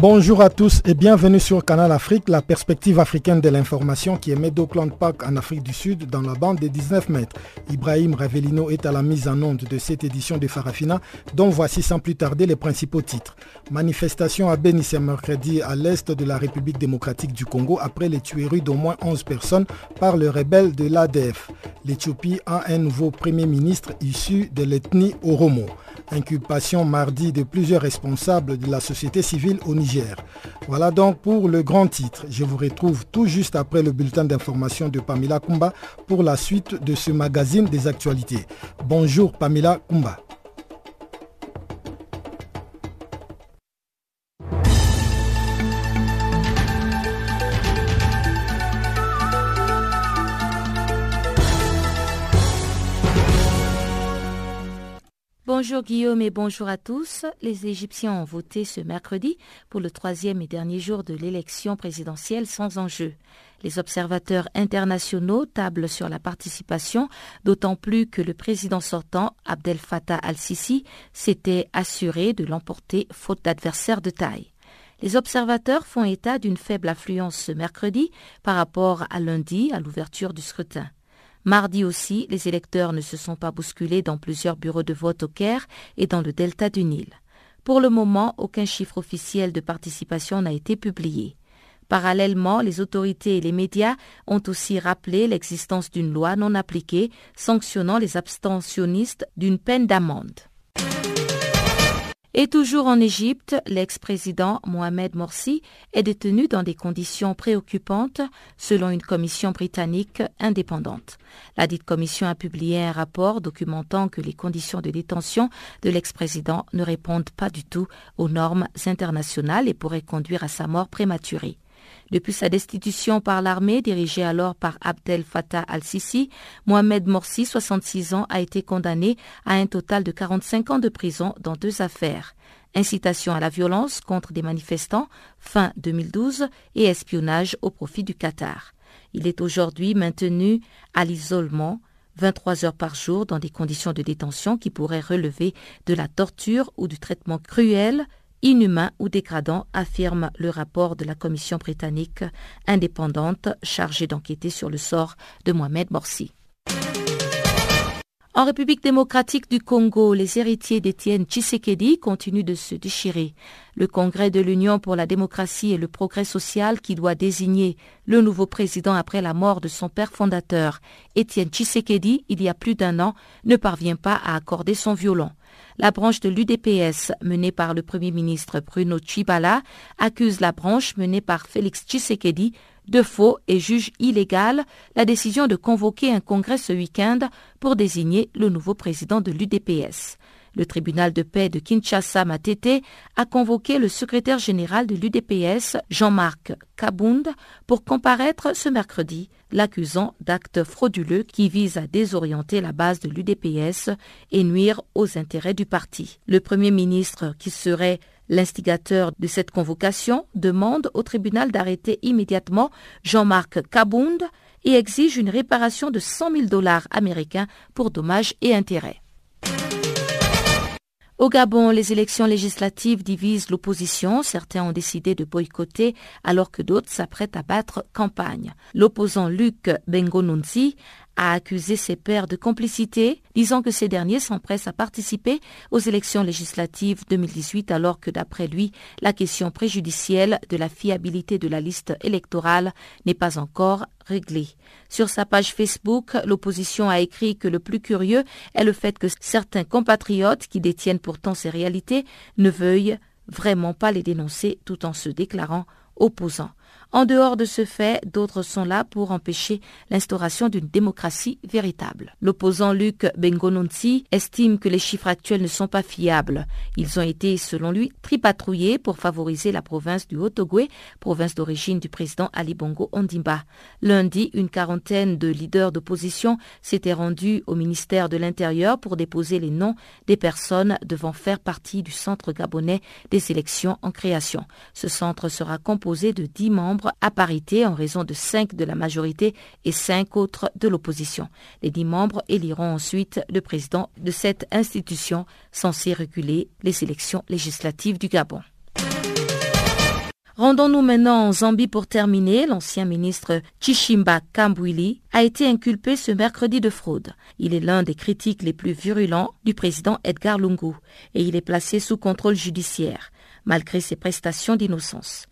Bonjour à tous et bienvenue sur Canal Afrique, la perspective africaine de l'information qui émet d'Auckland Park en Afrique du Sud dans la bande des 19 mètres. Ibrahim Ravelino est à la mise en onde de cette édition de Farafina, dont voici sans plus tarder les principaux titres. Manifestation à Béni mercredi à l'est de la République démocratique du Congo après les tueries d'au moins 11 personnes par le rebelle de l'ADF. L'Éthiopie a un nouveau premier ministre issu de l'ethnie Oromo. Inculpation mardi de plusieurs responsables de la société civile au Niger. Voilà donc pour le grand titre. Je vous retrouve tout juste après le bulletin d'information de Pamela Kumba pour la suite de ce magazine des actualités. Bonjour Pamela Kumba. Bonjour Guillaume et bonjour à tous. Les Égyptiens ont voté ce mercredi pour le troisième et dernier jour de l'élection présidentielle sans enjeu. Les observateurs internationaux tablent sur la participation, d'autant plus que le président sortant, Abdel Fattah al-Sisi, s'était assuré de l'emporter faute d'adversaires de taille. Les observateurs font état d'une faible affluence ce mercredi par rapport à lundi à l'ouverture du scrutin. Mardi aussi, les électeurs ne se sont pas bousculés dans plusieurs bureaux de vote au Caire et dans le delta du Nil. Pour le moment, aucun chiffre officiel de participation n'a été publié. Parallèlement, les autorités et les médias ont aussi rappelé l'existence d'une loi non appliquée sanctionnant les abstentionnistes d'une peine d'amende. Et toujours en Égypte, l'ex-président Mohamed Morsi est détenu dans des conditions préoccupantes selon une commission britannique indépendante. La dite commission a publié un rapport documentant que les conditions de détention de l'ex-président ne répondent pas du tout aux normes internationales et pourraient conduire à sa mort prématurée. Depuis sa destitution par l'armée dirigée alors par Abdel Fattah al-Sisi, Mohamed Morsi, 66 ans, a été condamné à un total de 45 ans de prison dans deux affaires. Incitation à la violence contre des manifestants fin 2012 et espionnage au profit du Qatar. Il est aujourd'hui maintenu à l'isolement 23 heures par jour dans des conditions de détention qui pourraient relever de la torture ou du traitement cruel inhumain ou dégradant, affirme le rapport de la commission britannique indépendante chargée d'enquêter sur le sort de Mohamed Morsi. En République démocratique du Congo, les héritiers d'Étienne Tshisekedi continuent de se déchirer. Le Congrès de l'Union pour la démocratie et le progrès social qui doit désigner le nouveau président après la mort de son père fondateur, Étienne Tshisekedi, il y a plus d'un an, ne parvient pas à accorder son violon. La branche de l'UDPS, menée par le Premier ministre Bruno Chibala, accuse la branche menée par Félix Tshisekedi de faux et juge illégale la décision de convoquer un congrès ce week-end pour désigner le nouveau président de l'UDPS. Le tribunal de paix de Kinshasa Matete a convoqué le secrétaire général de l'UDPS, Jean-Marc Kabound, pour comparaître ce mercredi, l'accusant d'actes frauduleux qui visent à désorienter la base de l'UDPS et nuire aux intérêts du parti. Le premier ministre, qui serait L'instigateur de cette convocation demande au tribunal d'arrêter immédiatement Jean-Marc Kabound et exige une réparation de 100 000 dollars américains pour dommages et intérêts. Au Gabon, les élections législatives divisent l'opposition. Certains ont décidé de boycotter alors que d'autres s'apprêtent à battre campagne. L'opposant Luc Bengonunzi a accusé ses pairs de complicité, disant que ces derniers s'empressent à participer aux élections législatives 2018 alors que d'après lui, la question préjudicielle de la fiabilité de la liste électorale n'est pas encore réglée. Sur sa page Facebook, l'opposition a écrit que le plus curieux est le fait que certains compatriotes qui détiennent pourtant ces réalités ne veuillent vraiment pas les dénoncer tout en se déclarant opposants. En dehors de ce fait, d'autres sont là pour empêcher l'instauration d'une démocratie véritable. L'opposant Luc Bengononsi estime que les chiffres actuels ne sont pas fiables. Ils ont été, selon lui, tripatrouillés pour favoriser la province du Haut-Ogooué, province d'origine du président Ali Bongo Ondimba. Lundi, une quarantaine de leaders d'opposition s'étaient rendus au ministère de l'Intérieur pour déposer les noms des personnes devant faire partie du centre gabonais des élections en création. Ce centre sera composé de dix membres à parité en raison de cinq de la majorité et cinq autres de l'opposition. Les dix membres éliront ensuite le président de cette institution censée réguler les élections législatives du Gabon. Rendons-nous maintenant en Zambie pour terminer. L'ancien ministre Chishimba Kambwili a été inculpé ce mercredi de fraude. Il est l'un des critiques les plus virulents du président Edgar Lungu et il est placé sous contrôle judiciaire, malgré ses prestations d'innocence.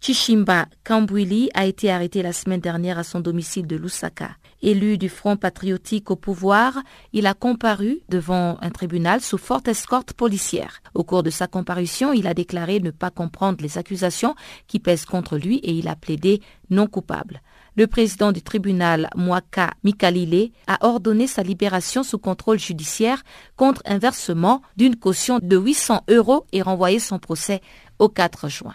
Chishimba Kambwili a été arrêté la semaine dernière à son domicile de Lusaka. Élu du Front patriotique au pouvoir, il a comparu devant un tribunal sous forte escorte policière. Au cours de sa comparution, il a déclaré ne pas comprendre les accusations qui pèsent contre lui et il a plaidé non coupable. Le président du tribunal, Mwaka Mikalile, a ordonné sa libération sous contrôle judiciaire contre un versement d'une caution de 800 euros et renvoyé son procès au 4 juin.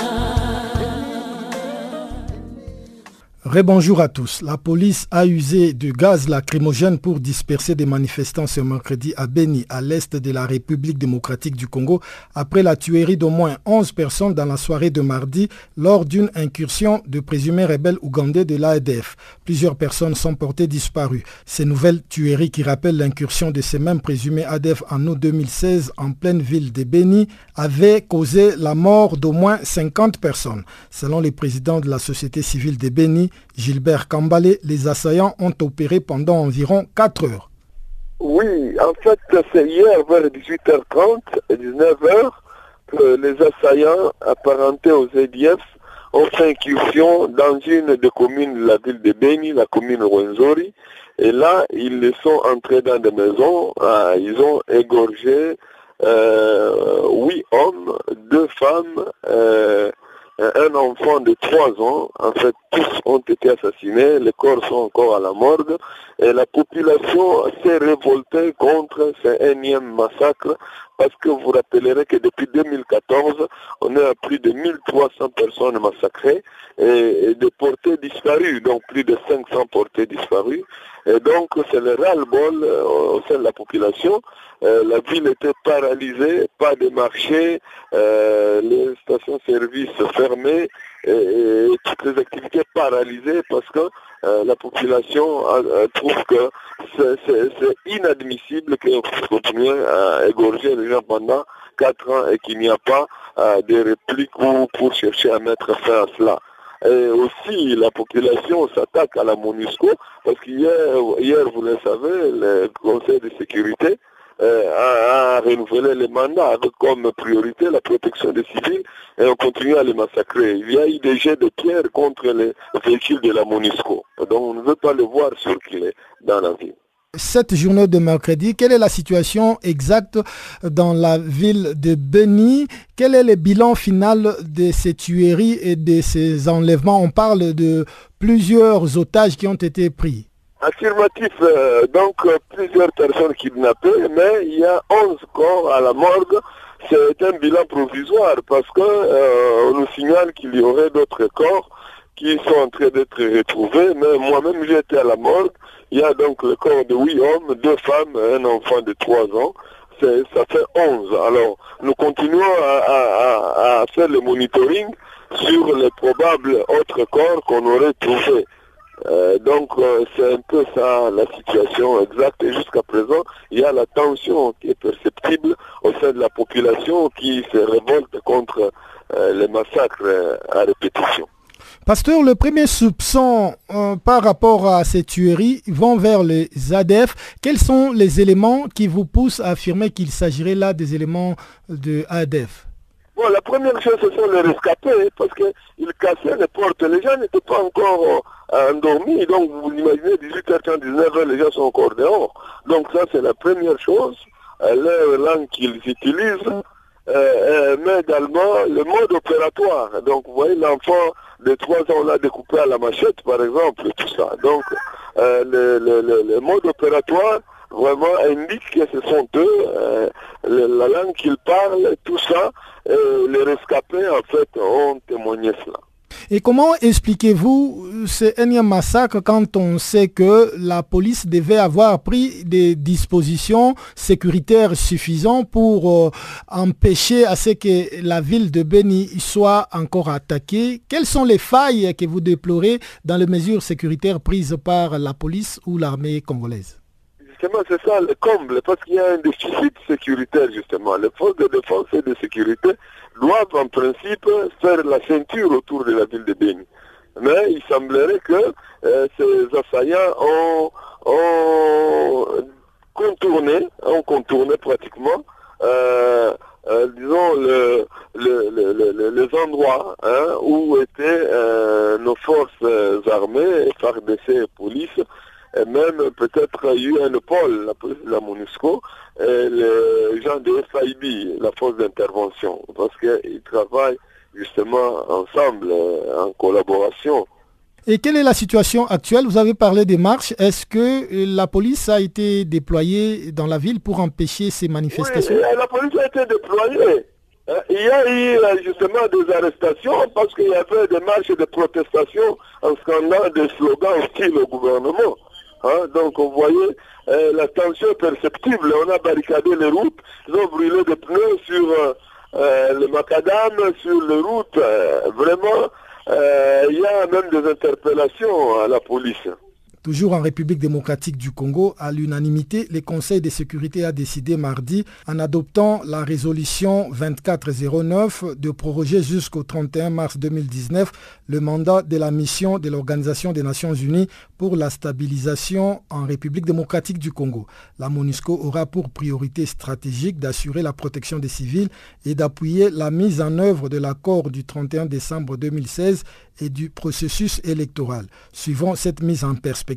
Rebonjour à tous. La police a usé du gaz lacrymogène pour disperser des manifestants ce mercredi à Beni, à l'est de la République démocratique du Congo, après la tuerie d'au moins 11 personnes dans la soirée de mardi lors d'une incursion de présumés rebelles ougandais de l'AEDF. Plusieurs personnes sont portées disparues. Ces nouvelles tueries qui rappellent l'incursion de ces mêmes présumés ADF en août 2016 en pleine ville de Beni avaient causé la mort d'au moins 50 personnes. Selon les présidents de la société civile de Beni, Gilbert Kambalé, les assaillants ont opéré pendant environ 4 heures. Oui, en fait, c'est hier vers 18h30 et 19h que les assaillants apparentés aux EDF ont fait incursion dans une des communes de la ville de Beni, la commune Rwenzori. Et là, ils sont entrés dans des maisons, ah, ils ont égorgé euh, huit hommes, deux femmes, euh, un enfant de 3 ans. En fait, tous ont été assassinés, les corps sont encore à la morgue et la population s'est révoltée contre ce énième massacre parce que vous rappellerez que depuis 2014, on à plus de 1300 personnes massacrées et, des portées disparues, donc plus de 500 portées disparues. Et donc c'est le ras-le-bol euh, au sein de la population. Euh, la ville était paralysée, pas de marché, euh, les stations-service fermées et, toutes les activités paralysées parce que la population trouve que c'est inadmissible qu'on continue à égorger les gens pendant quatre ans et qu'il n'y a pas de répliques pour chercher à mettre fin à cela. Et aussi, la population s'attaque à la MONUSCO parce qu'hier, hier, vous le savez, le Conseil de sécurité euh, a, a, renouvelé les mandats avec comme priorité la protection des civils et on continue à les massacrer. Il y a eu des jets de pierre contre les véhicules de la MONUSCO. Donc on ne veut pas le voir circuler dans la ville cette journée de mercredi, quelle est la situation exacte dans la ville de Beni? Quel est le bilan final de ces tueries et de ces enlèvements? On parle de plusieurs otages qui ont été pris. Affirmatif, euh, donc euh, plusieurs personnes kidnappées, mais il y a 11 corps à la morgue c'est un bilan provisoire parce qu'on euh, nous signale qu'il y aurait d'autres corps qui sont en train d'être retrouvés, mais moi-même été à la mort. Il y a donc le corps de huit hommes, deux femmes, un enfant de trois ans. Ça fait onze. Alors, nous continuons à, à faire le monitoring sur les probables autres corps qu'on aurait trouvés. Euh, donc euh, c'est un peu ça la situation exacte et jusqu'à présent il y a la tension qui est perceptible au sein de la population qui se révolte contre euh, les massacres à répétition. Pasteur, le premier soupçon par rapport à ces tueries vont vers les ADF. Quels sont les éléments qui vous poussent à affirmer qu'il s'agirait là des éléments de ADF La première chose, ce sont les rescapés, parce qu'ils cassaient les portes. Les gens n'étaient pas encore euh, endormis, donc vous imaginez, 18h30, 19h, les gens sont encore dehors. Donc ça, c'est la première chose, euh, leur langue qu'ils utilisent, euh, mais également le mode opératoire. Donc, vous voyez, l'enfant de 3 ans, on l'a découpé à la machette, par exemple, tout ça. Donc, le, le mode opératoire, vraiment indique que ce sont eux, euh, la langue qu'ils parlent, tout ça, euh, les rescapés en fait ont témoigné cela. Et comment expliquez-vous ce énième massacre quand on sait que la police devait avoir pris des dispositions sécuritaires suffisantes pour euh, empêcher à ce que la ville de Beni soit encore attaquée? Quelles sont les failles que vous déplorez dans les mesures sécuritaires prises par la police ou l'armée congolaise? Justement, c'est ça le comble, parce qu'il y a un déficit sécuritaire, justement. Les forces de défense et de sécurité doivent, en principe, faire la ceinture autour de la ville de Béni. Mais il semblerait que euh, ces assaillants ont, contourné, ont contourné pratiquement, euh, euh, disons, le, les endroits hein, où étaient nos forces armées, FARDC et police, et même peut-être eu un pôle, la police de la MONUSCO, et les gens de FIB, la force d'intervention, parce qu'ils travaillent justement ensemble, euh, en collaboration. Et quelle est la situation actuelle? Vous avez parlé des marches. Est-ce que la police a été déployée dans la ville pour empêcher ces manifestations? Oui, la police a été déployée. Euh, il y a eu euh, justement des arrestations parce qu'il y avait des marches de protestation en scandant des slogans hostiles au gouvernement. Hein, donc vous voyez, euh, la tension perceptible. On a barricadé les routes, ils ont brûlé des pneus sur euh, euh, le macadam, sur les routes. vraiment, il y a même des interpellations à la police. Toujours en République démocratique du Congo, à l'unanimité, le Conseil de sécurité a décidé mardi, en adoptant la résolution 2409, de proroger jusqu'au 31 mars 2019 le mandat de la mission de l'Organisation des Nations Unies pour la stabilisation en République démocratique du Congo. La MONUSCO aura pour priorité stratégique d'assurer la protection des civils et d'appuyer la mise en œuvre de l'accord du 31 décembre 2016 et du processus électoral, suivant cette mise en perspective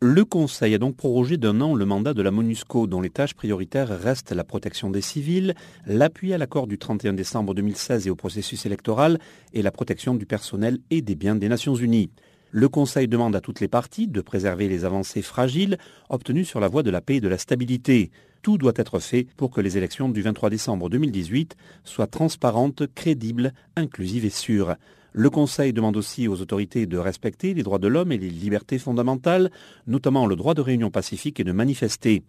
Le Conseil a donc prorogé d'un an le mandat de la MONUSCO, dont les tâches prioritaires restent la protection des civils, l'appui à l'accord du 31 décembre 2016 et au processus électoral, et la protection du personnel et des biens des Nations Unies. Le Conseil demande à toutes les parties de préserver les avancées fragiles obtenues sur la voie de la paix et de la stabilité. Tout doit être fait pour que les élections du 23 décembre 2018 soient transparentes, crédibles, inclusives et sûres. Le Conseil demande aussi aux autorités de respecter les droits de l'homme et les libertés fondamentales, notamment le droit de réunion pacifique et de manifester.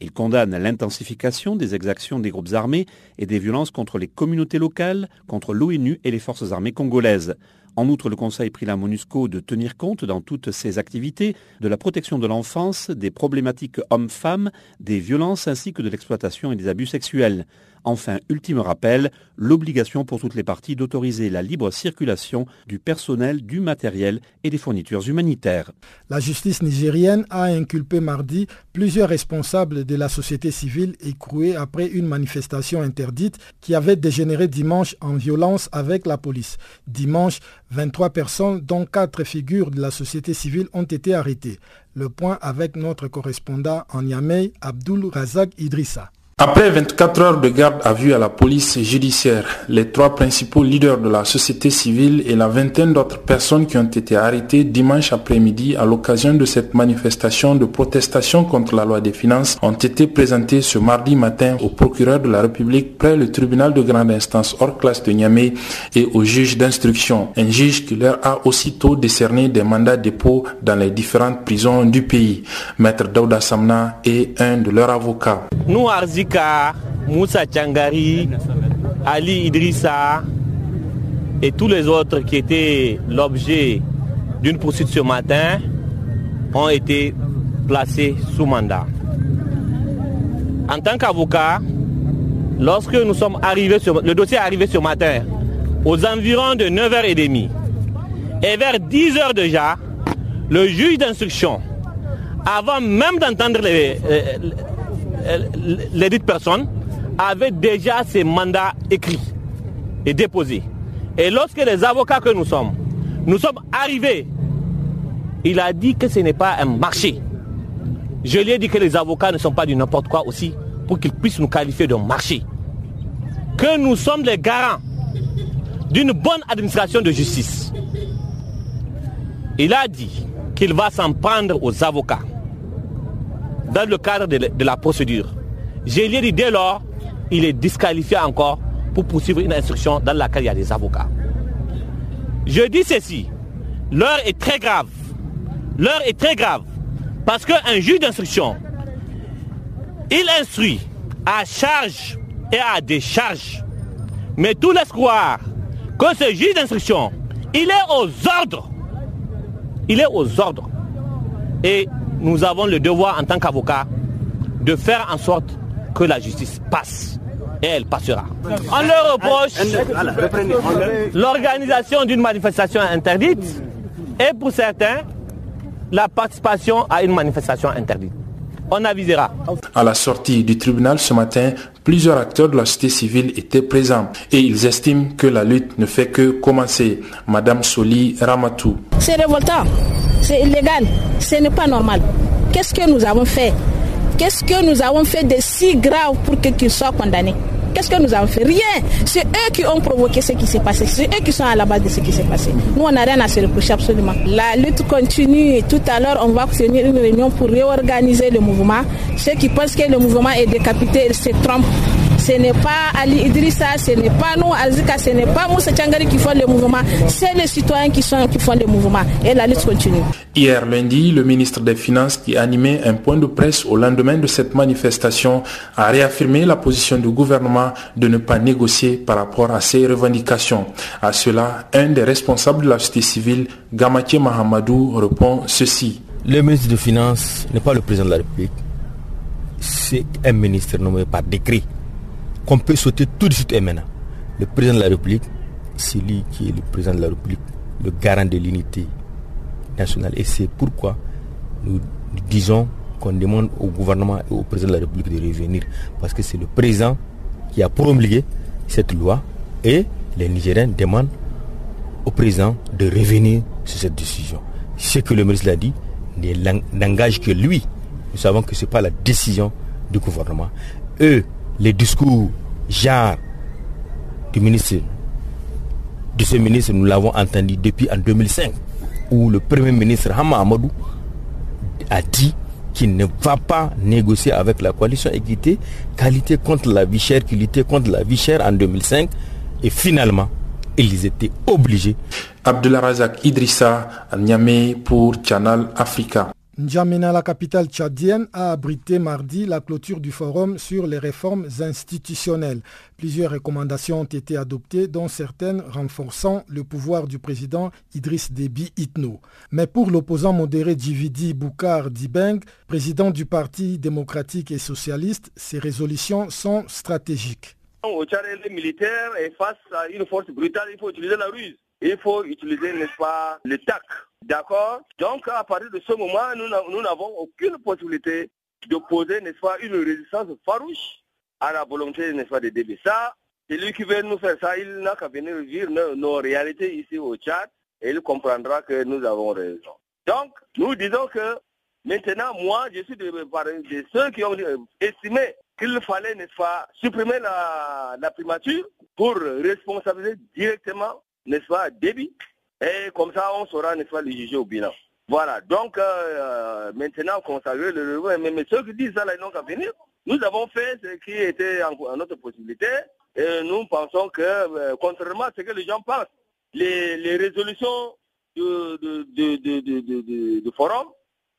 Il condamne l'intensification des exactions des groupes armés et des violences contre les communautés locales, contre l'ONU et les forces armées congolaises. En outre, le Conseil prit la MONUSCO de tenir compte dans toutes ses activités de la protection de l'enfance, des problématiques hommes-femmes, des violences ainsi que de l'exploitation et des abus sexuels. Enfin, ultime rappel, l'obligation pour toutes les parties d'autoriser la libre circulation du personnel, du matériel et des fournitures humanitaires. La justice nigérienne a inculpé mardi plusieurs responsables de la société civile écroués après une manifestation interdite qui avait dégénéré dimanche en violence avec la police. Dimanche, 23 personnes, dont 4 figures de la société civile, ont été arrêtées. Le point avec notre correspondant en Yamei, Abdul Razak Idrissa. Après 24 heures de garde à vue à la police judiciaire, les trois principaux leaders de la société civile et la vingtaine d'autres personnes qui ont été arrêtées dimanche après-midi à l'occasion de cette manifestation de protestation contre la loi des finances ont été présentés ce mardi matin au procureur de la République près le tribunal de grande instance hors classe de Niamey et au juge d'instruction. Un juge qui leur a aussitôt décerné des mandats de dépôt dans les différentes prisons du pays. Maître Daouda Samna est un de leurs avocats. Moussa Tchangari, Ali Idrissa et tous les autres qui étaient l'objet d'une poursuite ce matin ont été placés sous mandat. En tant qu'avocat, lorsque nous sommes arrivés sur le dossier est arrivé ce matin aux environs de 9h30 et vers 10h déjà, le juge d'instruction, avant même d'entendre les, les dites personnes avaient déjà ces mandats écrits et déposés. Et lorsque les avocats que nous sommes, nous sommes arrivés, il a dit que ce n'est pas un marché. Je lui ai dit que les avocats ne sont pas du n'importe quoi aussi pour qu'ils puissent nous qualifier de marché. Que nous sommes les garants d'une bonne administration de justice. Il a dit qu'il va s'en prendre aux avocats dans le cadre de, la procédure. J'ai dit dès lors, il est disqualifié encore pour poursuivre une instruction dans laquelle il y a des avocats. Je dis ceci, l'heure est très grave. L'heure est très grave parce qu'un juge d'instruction, il instruit à charge et à décharge. Mais tout laisse croire que ce juge d'instruction, il est aux ordres. Il est aux ordres. Et nous avons le devoir en tant qu'avocat de faire en sorte que la justice passe. Et elle passera. On leur reproche l'organisation d'une manifestation interdite et pour certains, la participation à une manifestation interdite. On avisera. À la sortie du tribunal ce matin, plusieurs acteurs de la société civile étaient présents et ils estiment que la lutte ne fait que commencer. Madame Soli Ramatou. C'est révoltant c'est illégal, ce n'est pas normal. Qu'est-ce que nous avons fait? Qu'est-ce que nous avons fait de si grave pour qu'ils soient condamnés? Qu'est-ce que nous avons fait? Rien. C'est eux qui ont provoqué ce qui s'est passé. C'est eux qui sont à la base de ce qui s'est passé. Nous, on n'a rien à se reprocher absolument. La lutte continue. Tout à l'heure, on va tenir une réunion pour réorganiser le mouvement. Ceux qui pensent que le mouvement est décapité, ils se trompent. Ce n'est pas Ali Idrissa, ce n'est pas nous, Azika, ce n'est pas Moussa Tchangari qui font le mouvement, c'est les citoyens qui, sont, qui font le mouvement. Et la lutte continue. Hier lundi, le ministre des Finances qui animait un point de presse au lendemain de cette manifestation a réaffirmé la position du gouvernement de ne pas négocier par rapport à ces revendications. À cela, un des responsables de la société civile, Gamatié Mahamadou, répond ceci. Le ministre des Finances n'est pas le président de la République. C'est un ministre nommé par décret qu'on peut sauter tout de suite et maintenant. Le président de la République, c'est lui qui est le président de la République, le garant de l'unité nationale. Et c'est pourquoi nous disons qu'on demande au gouvernement et au président de la République de revenir. Parce que c'est le président qui a promulgué cette loi et les Nigériens demandent au président de revenir sur cette décision. Ce que le ministre a dit n'engage que lui. Nous savons que ce n'est pas la décision du gouvernement. Eux, les discours genre du ministre, de ce ministre, nous l'avons entendu depuis en 2005, où le premier ministre Hama Amadou a dit qu'il ne va pas négocier avec la coalition équité, qualité contre la vie chère, qu'il était contre la vie chère en 2005, et finalement, ils étaient obligés. Abdullah Razak Idrissa, Niamey pour Channel Africa. N'Djamena, la capitale tchadienne, a abrité mardi la clôture du forum sur les réformes institutionnelles. Plusieurs recommandations ont été adoptées, dont certaines renforçant le pouvoir du président Idriss Déby Itno. Mais pour l'opposant modéré Djividi Boukar Dibeng, président du Parti démocratique et socialiste, ces résolutions sont stratégiques. Au Tchad, les militaires face à une force brutale, il faut utiliser la ruse. Il faut utiliser, n'est-ce pas, le TAC D'accord Donc, à partir de ce moment, nous n'avons aucune possibilité de poser, n'est-ce pas, une résistance farouche à la volonté, n'est-ce pas, de DB. Ça, celui qui veut nous faire ça, il n'a qu'à venir vivre nos, réalités ici au Tchad et il comprendra que nous avons raison. Donc, nous disons que maintenant, moi, je suis de, ceux qui ont estimé qu'il fallait, n'est-ce pas, supprimer la, la primature pour responsabiliser directement, n'est-ce pas, débit. Et comme ça, on saura, n'est-ce pas, le juger au bilan. Voilà, donc euh, maintenant consacrer le mais, mais ceux qui disent ça, là, ils n'ont qu'à venir. Nous avons fait ce qui était en, notre possibilité et nous pensons que, euh, contrairement à ce que les gens pensent, les, résolutions de, forum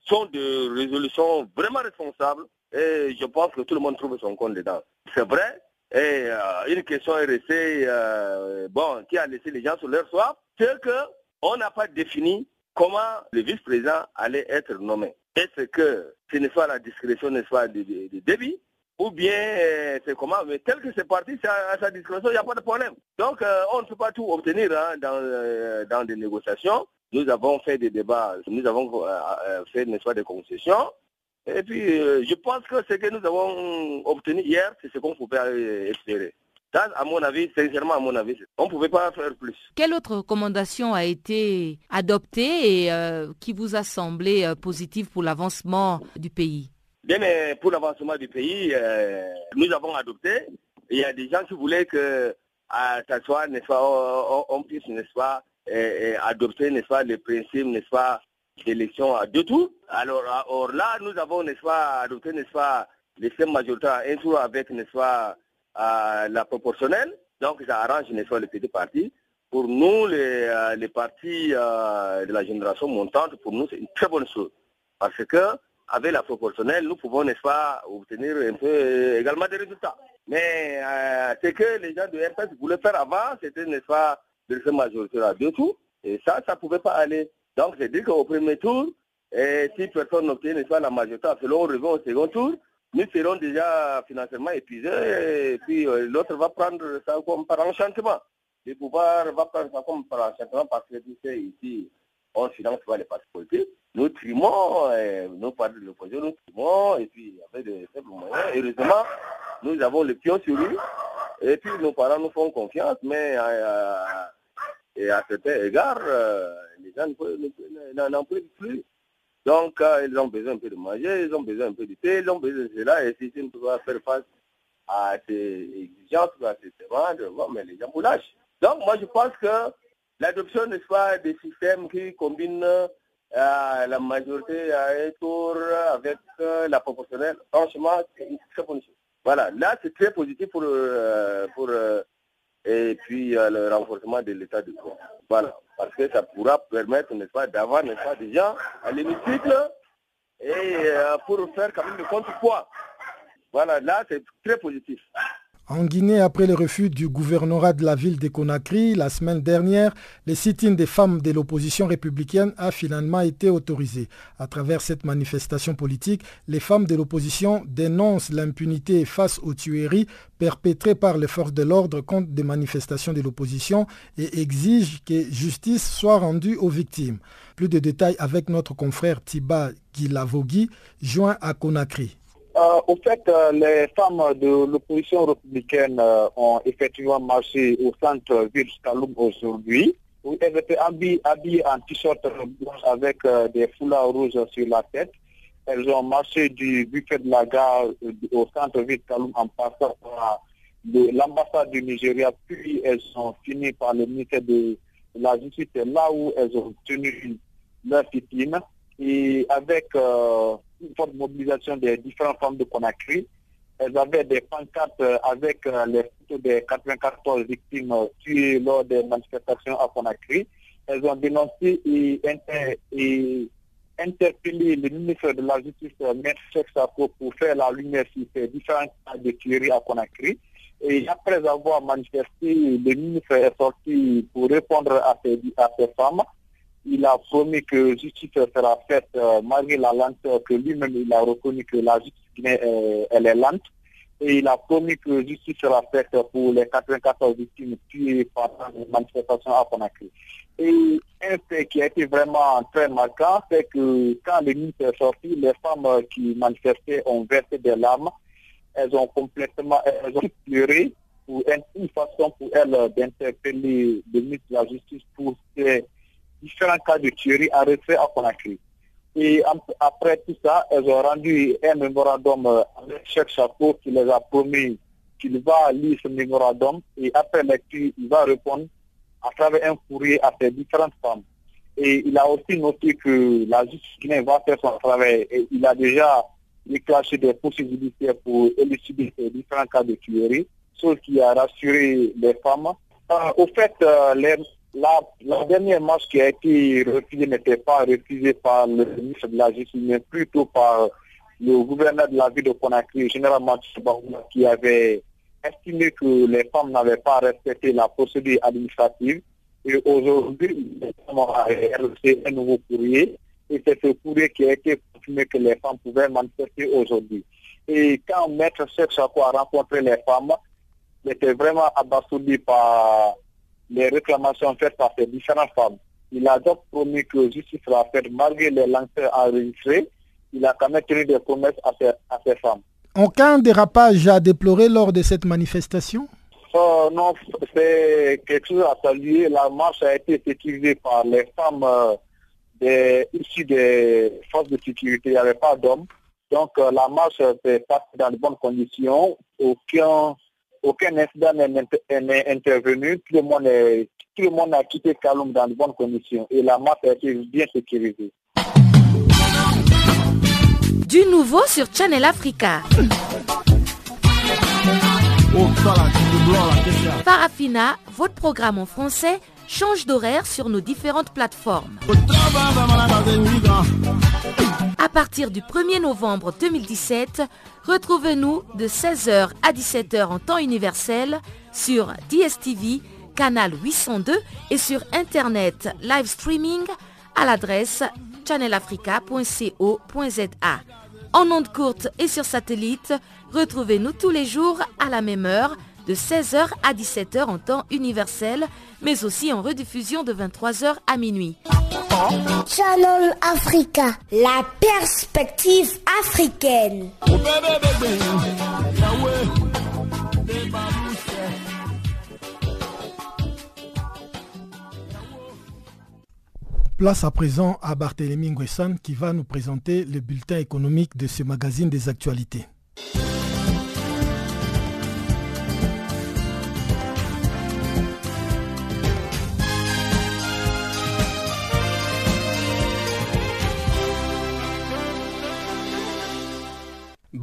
sont des résolutions vraiment responsables et je pense que tout le monde trouve son compte dedans. C'est vrai, et euh, une question est restée, euh, bon, qui a laissé les gens sur leur soif, c'est qu'on n'a pas défini comment le vice-président allait être nommé. Est-ce que ce n'est pas la discrétion, n'est-ce pas, de, débit ou bien euh, c'est comment, mais tel que c'est parti, c'est à, sa discrétion, il n'y a pas de problème. Donc on ne peut pas tout obtenir hein, dans, dans des négociations. Nous avons fait des débats, nous avons fait, n'est-ce pas, des concessions. Et puis, euh, je pense que ce que nous avons obtenu hier, c'est ce qu'on pouvait espérer. Ça, à mon avis, sincèrement, à mon avis, on ne pouvait pas faire plus. Quelle autre recommandation a été adoptée et euh, qui vous a semblé euh, positive pour l'avancement du pays? Bien, mais pour l'avancement du pays, nous avons adopté. Il y a des gens qui voulaient que ça soit, n'est-ce pas, on, puisse, n'est-ce pas, adopter, n'est-ce pas, les principes, n'est-ce pas, d'élection à deux tours. Alors, or là, nous avons, n'est-ce pas, adopté, n'est-ce pas, les système majoritaire un tour avec, n'est-ce pas, la proportionnelle. Donc, ça arrange, n'est-ce pas, les petits partis. Pour nous, les, euh, les partis euh, de la génération montante, pour nous, c'est une très bonne chose. Parce que, avec la proportionnelle, nous pouvons, n'est-ce pas, obtenir un peu euh, également des résultats. Mais ce que les gens de RPS voulaient faire avant, c'était, n'est-ce pas, le système majoritaire à deux tours. Et ça, ça ne pouvait pas aller. Donc, c'est dire qu'au premier tour, et si personne n'obtient pas la majorité, selon on revient au second tour, nous serons déjà financièrement épuisés et puis euh, l'autre va prendre ça comme par enchantement. Le pouvoir va prendre ça comme par enchantement parce que tu ici, on finance pas les partis politiques. Nous trimons, nous parlons de l'opposition, nous trimons et puis avec de faibles moyens. Heureusement, nous avons le pion sur lui et puis nos parents nous font confiance, mais euh, à cet égard, euh, les gens n'en peuvent plus. Donc, euh, ils ont besoin un peu de manger, ils ont besoin un peu de thé, ils ont besoin de cela. Et si tu ne peux pas faire face à ces exigences, à ces demandes, mais les gens vous lâchent. Donc, moi, je pense que l'adoption, n'est-ce pas, des systèmes qui combinent euh, la majorité à un tour avec la proportionnelle, franchement, c'est une très bonne chose. Voilà, là, c'est très positif pour, pour et puis le renforcement de l'état de droit. Voilà, parce que ça pourra permettre, n'est-ce pas, d'avoir, n'est-ce pas, des gens à l'hémicycle et euh, pour faire quand même le contre-poids. Voilà, là, c'est très positif. En Guinée, après le refus du gouvernorat de la ville de Conakry, la semaine dernière, le sit-in des femmes de l'opposition républicaine a finalement été autorisé. À travers cette manifestation politique, les femmes de l'opposition dénoncent l'impunité face aux tueries perpétrées par les forces de l'ordre contre des manifestations de l'opposition et exigent que justice soit rendue aux victimes. Plus de détails avec notre confrère Tiba Gilavogui, joint à Conakry. Euh, au fait, euh, les femmes de l'opposition républicaine euh, ont effectivement marché au centre-ville Kaloum aujourd'hui. Elles étaient habillées, en t-shirt blanche avec des foulards rouges sur la tête. Elles ont marché du buffet de la gare au centre-ville Kaloum en passant par l'ambassade du Nigeria, puis elles sont finies par le ministère de la Justice, là où elles ont tenu leur victime. Et avec une forte mobilisation des différentes femmes de Conakry. Elles avaient des pancartes avec euh, les photos des 94 victimes tuées lors des manifestations à Conakry. Elles ont dénoncé et, interpellé le ministre de la Justice, M. Sako, pour faire la lumière sur ces différents cas de tueries à Conakry. Et après avoir manifesté, le ministre est sorti pour répondre à ces, à ces femmes il a promis que justice sera faite euh, malgré la lenteur que lui-même il a reconnu que la justice guinéenne elle est lente. Et il a promis que justice sera faite pour les 94 victimes tuées pendant les manifestations à Conakry. Et un fait qui a été vraiment très marquant, c'est que quand le ministre est sorti, les femmes qui manifestaient ont versé des larmes. Elles ont complètement elles ont pleuré pour une façon pour elles d'interpeller le ministre de la Justice pour ces différents cas de tuerie arrêtés à Conakry. Et après tout ça, elles ont rendu un mémorandum avec chaque chapeau qui les a promis qu'il va lire ce mémorandum et après lecture, il va répondre à travers un courrier à ces différentes femmes. Et il a aussi noté que la justice va faire son travail et il a déjà déclenché des possibilités pour élucider ces différents cas de tuerie, chose qui a rassuré les femmes. Euh, au fait, euh, la, dernière marche qui a été refusée n'était pas refusée par le ministre de la Justice, mais plutôt par le gouverneur de la ville de Conakry, généralement qui avait estimé que les femmes n'avaient pas respecté la procédure administrative et aujourd'hui, reçu un nouveau courrier. Et c'est ce courrier qui a été confirmé que les femmes pouvaient manifester aujourd'hui. Et quand Maître Chako a rencontré les femmes, il était vraiment abasourdi par les réclamations faites par ces différentes femmes. Il a donc promis que justice sera faite malgré les lanceurs enregistrés. Il a quand même tenu des promesses à ces, à ces femmes. Aucun dérapage à déplorer lors de cette manifestation? Oh, non, c'est quelque chose à saluer. La marche a été sécurisée par les femmes euh, des, issues des forces de sécurité. Il n'y avait pas d'hommes. Donc euh, la marche s'est passée dans de bonnes conditions. Aucun, aucun incident n'est intervenu. Tout le, monde a quitté Kaloum dans de bonnes conditions. Et la marche a été bien sécurisée. Du nouveau sur Channel Africa. Parafina, votre programme en français, change d'horaire sur nos différentes plateformes. À partir du 1er novembre 2017, retrouvez-nous de 16h à 17h en temps universel sur DSTV, canal 802 et sur Internet live streaming à l'adresse channelafrica.co.za. En ondes courtes et sur satellite, Retrouvez-nous tous les jours à la même heure de 16h à 17h en temps universel, mais aussi en rediffusion de 23h à minuit. Channel Africa, la perspective africaine. Place à présent à Barthélémy Nguessan qui va nous présenter le bulletin économique de ce magazine des actualités.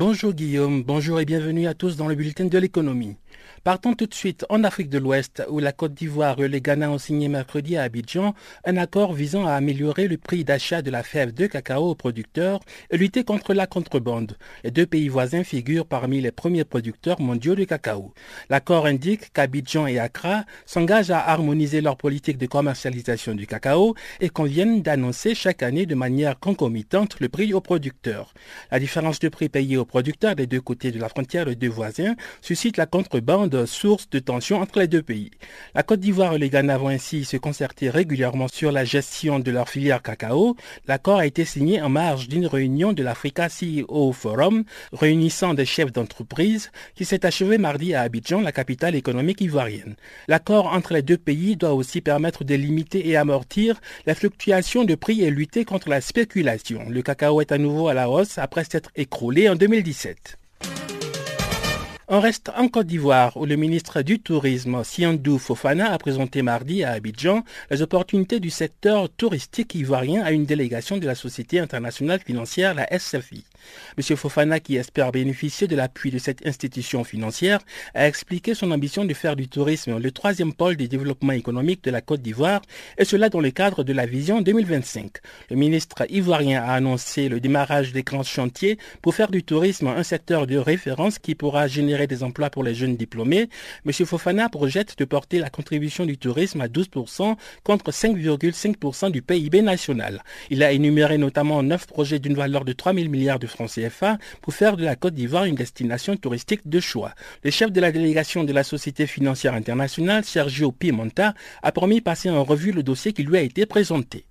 Bonjour Guillaume, bonjour et bienvenue à tous dans le bulletin de l'économie. Partons tout de suite en Afrique de l'Ouest, où la Côte d'Ivoire et le Ghana ont signé mercredi à Abidjan un accord visant à améliorer le prix d'achat de la fève de cacao aux producteurs et lutter contre la contrebande. Les deux pays voisins figurent parmi les premiers producteurs mondiaux de cacao. L'accord indique qu'Abidjan et Accra s'engagent à harmoniser leur politique de commercialisation du cacao et conviennent d'annoncer chaque année de manière concomitante le prix aux producteurs. La différence de prix payé aux producteurs des deux côtés de la frontière des deux voisins suscite la contrebande source de tension entre les deux pays. La Côte d'Ivoire et le Ghana vont ainsi se concerter régulièrement sur la gestion de leur filière cacao. L'accord a été signé en marge d'une réunion de l'Africa CEO Forum, réunissant des chefs d'entreprise, qui s'est achevé mardi à Abidjan, la capitale économique ivoirienne. L'accord entre les deux pays doit aussi permettre de limiter et amortir la fluctuation de prix et lutter contre la spéculation. Le cacao est à nouveau à la hausse après s'être écroulé en 2017. On reste en Côte d'Ivoire où le ministre du Tourisme, Siandou Fofana, a présenté mardi à Abidjan les opportunités du secteur touristique ivoirien à une délégation de la Société internationale financière, la SFI. M. Fofana, qui espère bénéficier de l'appui de cette institution financière, a expliqué son ambition de faire du tourisme le troisième pôle du développement économique de la Côte d'Ivoire, et cela dans le cadre de la vision 2025. Le ministre ivoirien a annoncé le démarrage des grands chantiers pour faire du tourisme un secteur de référence qui pourra générer des emplois pour les jeunes diplômés, M. Fofana projette de porter la contribution du tourisme à 12% contre 5,5% du PIB national. Il a énuméré notamment neuf projets d'une valeur de 3 000 milliards de francs CFA pour faire de la Côte d'Ivoire une destination touristique de choix. Le chef de la délégation de la Société financière internationale, Sergio Pimenta, a promis passer en revue le dossier qui lui a été présenté.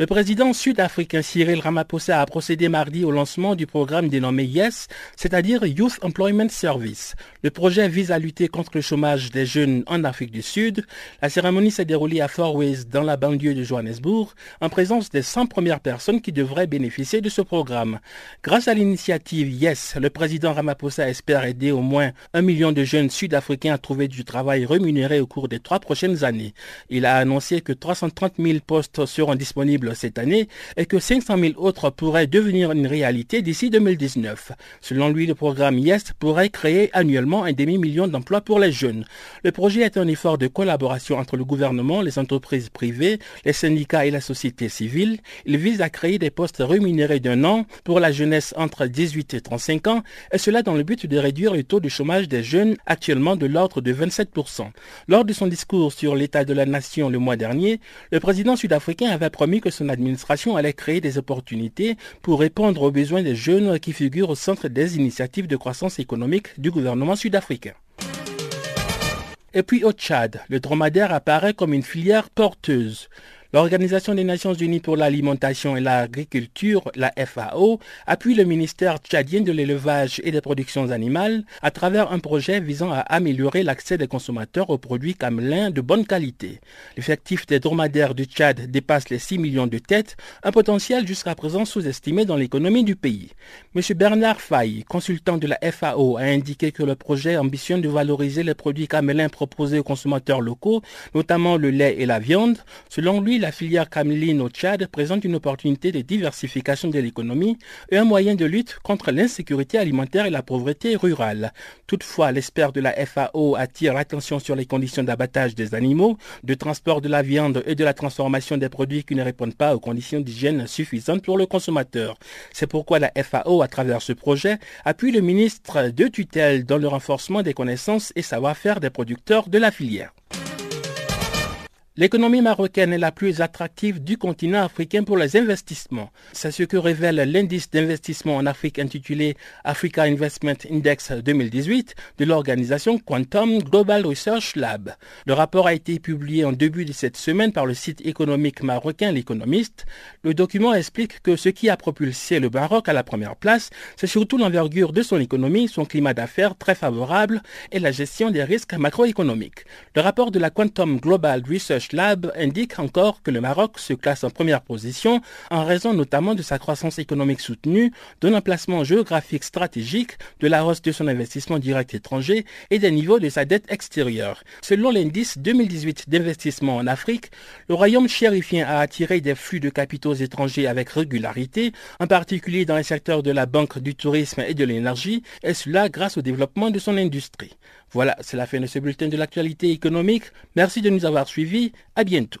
Le président sud-africain Cyril Ramaphosa a procédé mardi au lancement du programme dénommé YES, c'est-à-dire Youth Employment Service. Le projet vise à lutter contre le chômage des jeunes en Afrique du Sud. La cérémonie s'est déroulée à Fort West, dans la banlieue de Johannesburg, en présence des 100 premières personnes qui devraient bénéficier de ce programme. Grâce à l'initiative YES, le président Ramaphosa espère aider au moins un million de jeunes sud-africains à trouver du travail rémunéré au cours des trois prochaines années. Il a annoncé que 330 000 postes seront disponibles cette année et que 500 000 autres pourraient devenir une réalité d'ici 2019. Selon lui, le programme YES pourrait créer annuellement un demi-million d'emplois pour les jeunes. Le projet est un effort de collaboration entre le gouvernement, les entreprises privées, les syndicats et la société civile. Il vise à créer des postes rémunérés d'un an pour la jeunesse entre 18 et 35 ans, et cela dans le but de réduire le taux de chômage des jeunes actuellement de l'ordre de 27%. Lors de son discours sur l'état de la nation le mois dernier, le président sud-africain avait promis que son administration allait créer des opportunités pour répondre aux besoins des jeunes qui figurent au centre des initiatives de croissance économique du gouvernement sud-africain. Et puis au Tchad, le dromadaire apparaît comme une filière porteuse. L'Organisation des Nations Unies pour l'alimentation et l'agriculture, la FAO, appuie le ministère tchadien de l'élevage et des productions animales à travers un projet visant à améliorer l'accès des consommateurs aux produits camelins de bonne qualité. L'effectif des dromadaires du Tchad dépasse les 6 millions de têtes, un potentiel jusqu'à présent sous-estimé dans l'économie du pays. M. Bernard Fay, consultant de la FAO, a indiqué que le projet ambitionne de valoriser les produits camelins proposés aux consommateurs locaux, notamment le lait et la viande. Selon lui, la filière cameline au Tchad présente une opportunité de diversification de l'économie et un moyen de lutte contre l'insécurité alimentaire et la pauvreté rurale. Toutefois, l'expert de la FAO attire l'attention sur les conditions d'abattage des animaux, de transport de la viande et de la transformation des produits qui ne répondent pas aux conditions d'hygiène suffisantes pour le consommateur. C'est pourquoi la FAO, à travers ce projet, appuie le ministre de tutelle dans le renforcement des connaissances et savoir-faire des producteurs de la filière. L'économie marocaine est la plus attractive du continent africain pour les investissements. C'est ce que révèle l'indice d'investissement en Afrique intitulé Africa Investment Index 2018 de l'organisation Quantum Global Research Lab. Le rapport a été publié en début de cette semaine par le site économique marocain L'Économiste. Le document explique que ce qui a propulsé le Maroc à la première place, c'est surtout l'envergure de son économie, son climat d'affaires très favorable et la gestion des risques macroéconomiques. Le rapport de la Quantum Global Research Lab indique encore que le Maroc se classe en première position en raison notamment de sa croissance économique soutenue, d'un emplacement géographique stratégique, de la hausse de son investissement direct étranger et des niveaux de sa dette extérieure. Selon l'indice 2018 d'investissement en Afrique, le royaume chérifien a attiré des flux de capitaux étrangers avec régularité, en particulier dans les secteurs de la banque, du tourisme et de l'énergie, et cela grâce au développement de son industrie. Voilà, c'est la fin de ce bulletin de l'actualité économique. Merci de nous avoir suivis. À bientôt.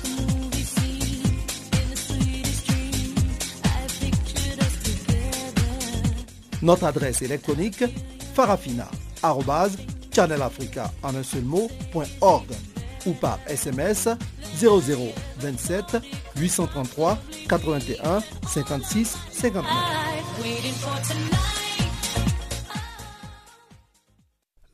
Notre adresse électronique farafina.channelafrica en un seul ou par SMS 0027 833 81 56 59.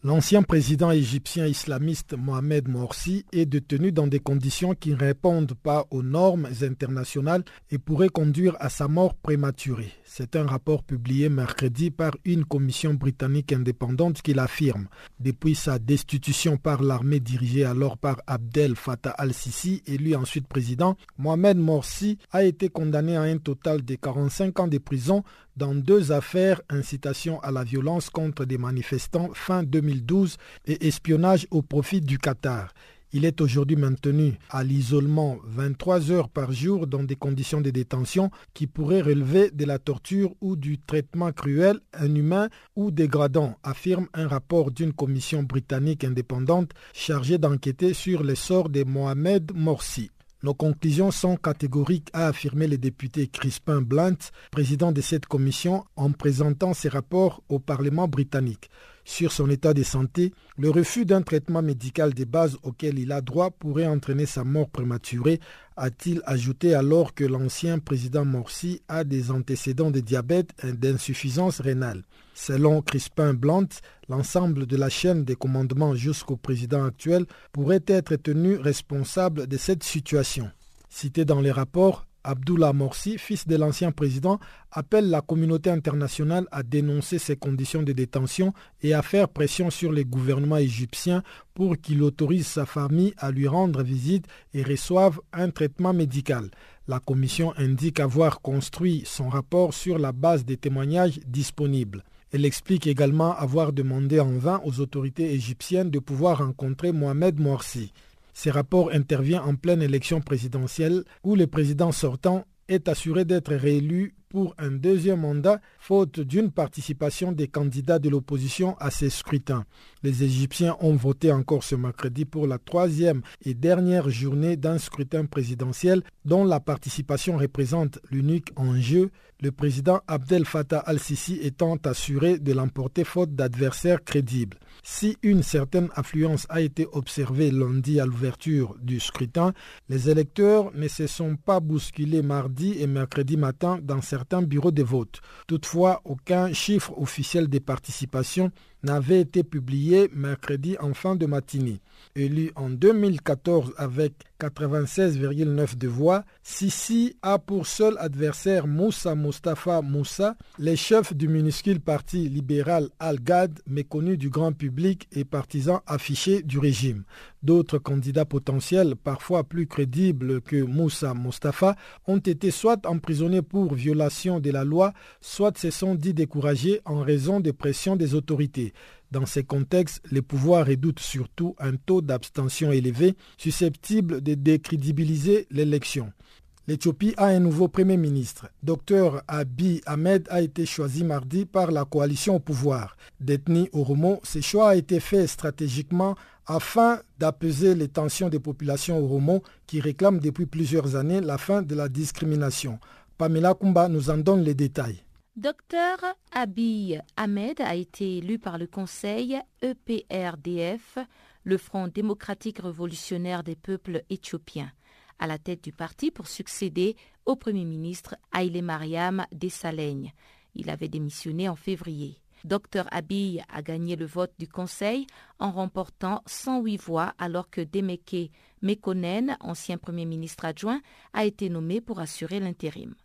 L'ancien président égyptien islamiste Mohamed Morsi est détenu dans des conditions qui ne répondent pas aux normes internationales et pourraient conduire à sa mort prématurée. C'est un rapport publié mercredi par une commission britannique indépendante qui l'affirme. Depuis sa destitution par l'armée dirigée alors par Abdel Fattah al-Sisi, élu ensuite président, Mohamed Morsi a été condamné à un total de 45 ans de prison dans deux affaires incitation à la violence contre des manifestants fin 2012 et espionnage au profit du Qatar. Il est aujourd'hui maintenu à l'isolement 23 heures par jour dans des conditions de détention qui pourraient relever de la torture ou du traitement cruel, inhumain ou dégradant, affirme un rapport d'une commission britannique indépendante chargée d'enquêter sur l'essor de Mohamed Morsi. Nos conclusions sont catégoriques, a affirmé le député Crispin Blunt, président de cette commission, en présentant ses rapports au Parlement britannique. Sur son état de santé, le refus d'un traitement médical de base auquel il a droit pourrait entraîner sa mort prématurée, a-t-il ajouté alors que l'ancien président Morsi a des antécédents de diabète et d'insuffisance rénale. Selon Crispin Blunt, l'ensemble de la chaîne des commandements jusqu'au président actuel pourrait être tenu responsable de cette situation. Cité dans les rapports, Abdullah Morsi, fils de l'ancien président, appelle la communauté internationale à dénoncer ces conditions de détention et à faire pression sur les gouvernements égyptiens pour qu'il autorise sa famille à lui rendre visite et reçoive un traitement médical. La commission indique avoir construit son rapport sur la base des témoignages disponibles. Elle explique également avoir demandé en vain aux autorités égyptiennes de pouvoir rencontrer Mohamed Morsi. Ce rapport intervient en pleine élection présidentielle où le président sortant est assuré d'être réélu pour un deuxième mandat, faute d'une participation des candidats de l'opposition à ces scrutins. Les Égyptiens ont voté encore ce mercredi pour la troisième et dernière journée d'un scrutin présidentiel dont la participation représente l'unique enjeu, le président Abdel Fattah al-Sisi étant assuré de l'emporter faute d'adversaires crédibles. Si une certaine affluence a été observée lundi à l'ouverture du scrutin, les électeurs ne se sont pas bousculés mardi et mercredi matin dans certains bureaux de vote. Toutefois, aucun chiffre officiel de participation n'avait été publié mercredi en fin de matinée. Élu en 2014 avec 96,9 de voix, Sisi a pour seul adversaire Moussa Mustafa Moussa, le chef du minuscule parti libéral Al-Ghad, méconnu du grand public et partisan affiché du régime. D'autres candidats potentiels, parfois plus crédibles que Moussa Mustafa, ont été soit emprisonnés pour violation de la loi, soit se sont dit découragés en raison des pressions des autorités. Dans ces contextes, les pouvoirs redoutent surtout un taux d'abstention élevé susceptible de décrédibiliser l'élection. L'Éthiopie a un nouveau Premier ministre. Dr Abiy Ahmed a été choisi mardi par la coalition au pouvoir. Détenu Oromo, ce choix a été fait stratégiquement afin d'apaiser les tensions des populations Oromo qui réclament depuis plusieurs années la fin de la discrimination. Pamela Kumba nous en donne les détails. Dr Abiy Ahmed a été élu par le Conseil EPRDF, le Front démocratique révolutionnaire des peuples éthiopiens, à la tête du parti pour succéder au Premier ministre Haile Mariam Dessalegn. Il avait démissionné en février. Dr Abiy a gagné le vote du Conseil en remportant 108 voix alors que Demeke Mekonnen, ancien Premier ministre adjoint, a été nommé pour assurer l'intérim.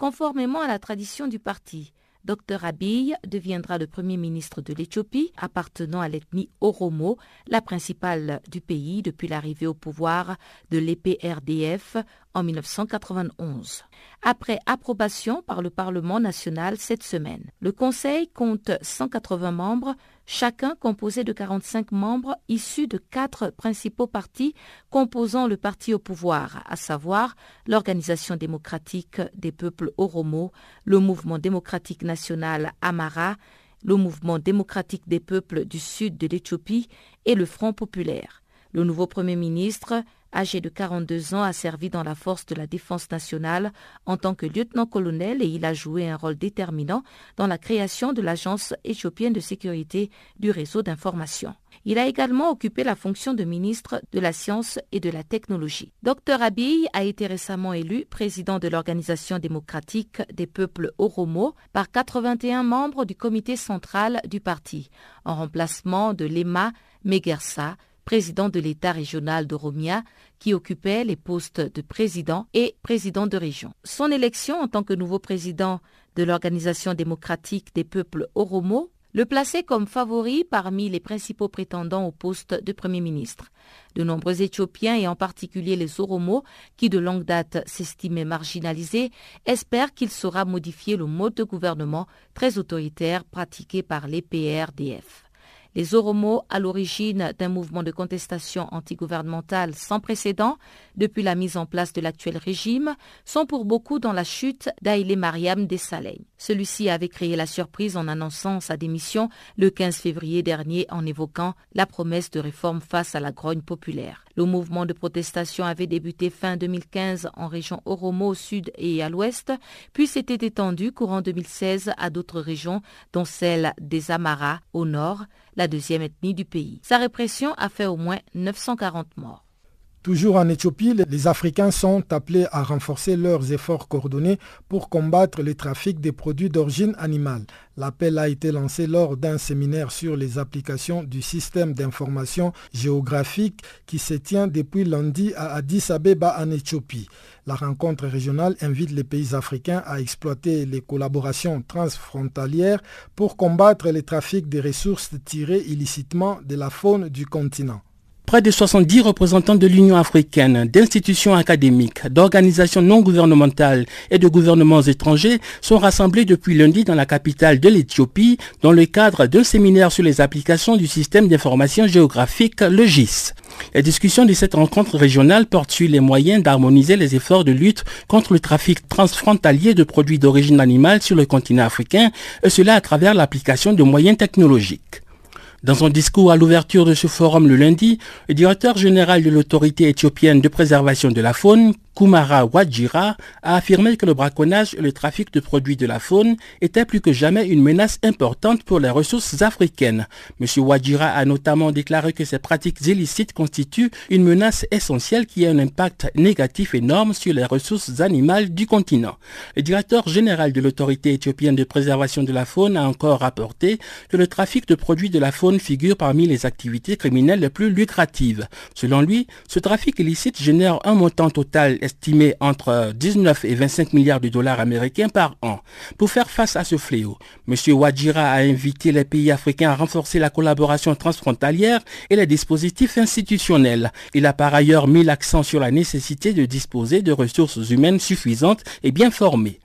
Conformément à la tradition du parti, Dr Abiy deviendra le premier ministre de l'Éthiopie, appartenant à l'ethnie Oromo, la principale du pays depuis l'arrivée au pouvoir de l'EPRDF en 1991. Après approbation par le Parlement national cette semaine, le Conseil compte 180 membres, chacun composé de 45 membres issus de quatre principaux partis composant le parti au pouvoir, à savoir l'Organisation démocratique des peuples Oromo, le Mouvement démocratique national Amara, le Mouvement démocratique des peuples du sud de l'Éthiopie et le Front populaire. Le nouveau Premier ministre âgé de 42 ans, a servi dans la force de la défense nationale en tant que lieutenant-colonel et il a joué un rôle déterminant dans la création de l'Agence éthiopienne de sécurité du réseau d'information. Il a également occupé la fonction de ministre de la Science et de la Technologie. Dr Abiy a été récemment élu président de l'Organisation démocratique des peuples Oromo par 81 membres du comité central du parti, en remplacement de Lema Megersa, président de l'État régional d'Oromia, qui occupait les postes de président et président de région. Son élection en tant que nouveau président de l'Organisation démocratique des peuples Oromo le plaçait comme favori parmi les principaux prétendants au poste de Premier ministre. De nombreux Éthiopiens, et en particulier les Oromos, qui de longue date s'estimaient marginalisés, espèrent qu'il saura modifier le mode de gouvernement très autoritaire pratiqué par l'EPRDF. Les Oromos, à l'origine d'un mouvement de contestation antigouvernementale sans précédent depuis la mise en place de l'actuel régime, sont pour beaucoup dans la chute d'Aïlé Mariam Dessalegne. Celui-ci avait créé la surprise en annonçant sa démission le 15 février dernier en évoquant la promesse de réforme face à la grogne populaire. Le mouvement de protestation avait débuté fin 2015 en région Oromo au sud et à l'ouest, puis s'était étendu courant 2016 à d'autres régions, dont celle des Amara au nord, la deuxième ethnie du pays. Sa répression a fait au moins 940 morts. Toujours en Éthiopie, les Africains sont appelés à renforcer leurs efforts coordonnés pour combattre le trafic des produits d'origine animale. L'appel a été lancé lors d'un séminaire sur les applications du système d'information géographique qui se tient depuis lundi à Addis Abeba en Éthiopie. La rencontre régionale invite les pays africains à exploiter les collaborations transfrontalières pour combattre le trafic des ressources tirées illicitement de la faune du continent. Près de 70 représentants de l'Union africaine, d'institutions académiques, d'organisations non gouvernementales et de gouvernements étrangers sont rassemblés depuis lundi dans la capitale de l'Éthiopie dans le cadre d'un séminaire sur les applications du système d'information géographique, le GIS. Les discussions de cette rencontre régionale portent sur les moyens d'harmoniser les efforts de lutte contre le trafic transfrontalier de produits d'origine animale sur le continent africain, et cela à travers l'application de moyens technologiques. Dans son discours à l'ouverture de ce forum le lundi, le directeur général de l'autorité éthiopienne de préservation de la faune, Kumara Wajira a affirmé que le braconnage et le trafic de produits de la faune étaient plus que jamais une menace importante pour les ressources africaines. M. Wajira a notamment déclaré que ces pratiques illicites constituent une menace essentielle qui a un impact négatif énorme sur les ressources animales du continent. Le directeur général de l'autorité éthiopienne de préservation de la faune a encore rapporté que le trafic de produits de la faune figure parmi les activités criminelles les plus lucratives. Selon lui, ce trafic illicite génère un montant total estimé entre 19 et 25 milliards de dollars américains par an. Pour faire face à ce fléau, M. Wajira a invité les pays africains à renforcer la collaboration transfrontalière et les dispositifs institutionnels. Il a par ailleurs mis l'accent sur la nécessité de disposer de ressources humaines suffisantes et bien formées.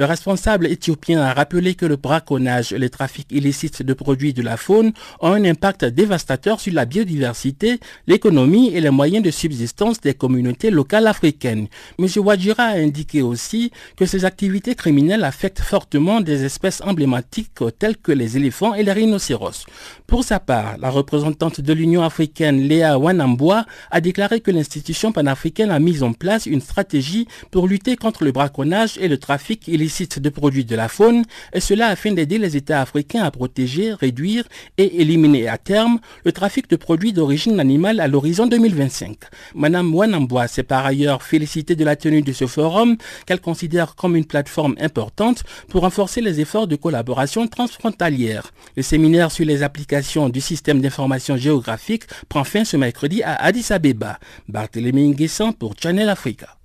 Le responsable éthiopien a rappelé que le braconnage et le trafic illicite de produits de la faune ont un impact dévastateur sur la biodiversité, l'économie et les moyens de subsistance des communautés locales africaines. M. Wajira a indiqué aussi que ces activités criminelles affectent fortement des espèces emblématiques telles que les éléphants et les rhinocéros. Pour sa part, la représentante de l'Union africaine, Léa Wanamboa, a déclaré que l'institution panafricaine a mis en place une stratégie pour lutter contre le braconnage et le trafic illicite de produits de la faune, et cela afin d'aider les États africains à protéger, réduire et éliminer à terme le trafic de produits d'origine animale à l'horizon 2025. Madame Wanamboa s'est par ailleurs félicitée de la tenue de ce forum qu'elle considère comme une plateforme importante pour renforcer les efforts de collaboration transfrontalière. Le séminaire sur les applications du système d'information géographique prend fin ce mercredi à Addis Abeba. Barthélémy Nguessan pour Channel Africa.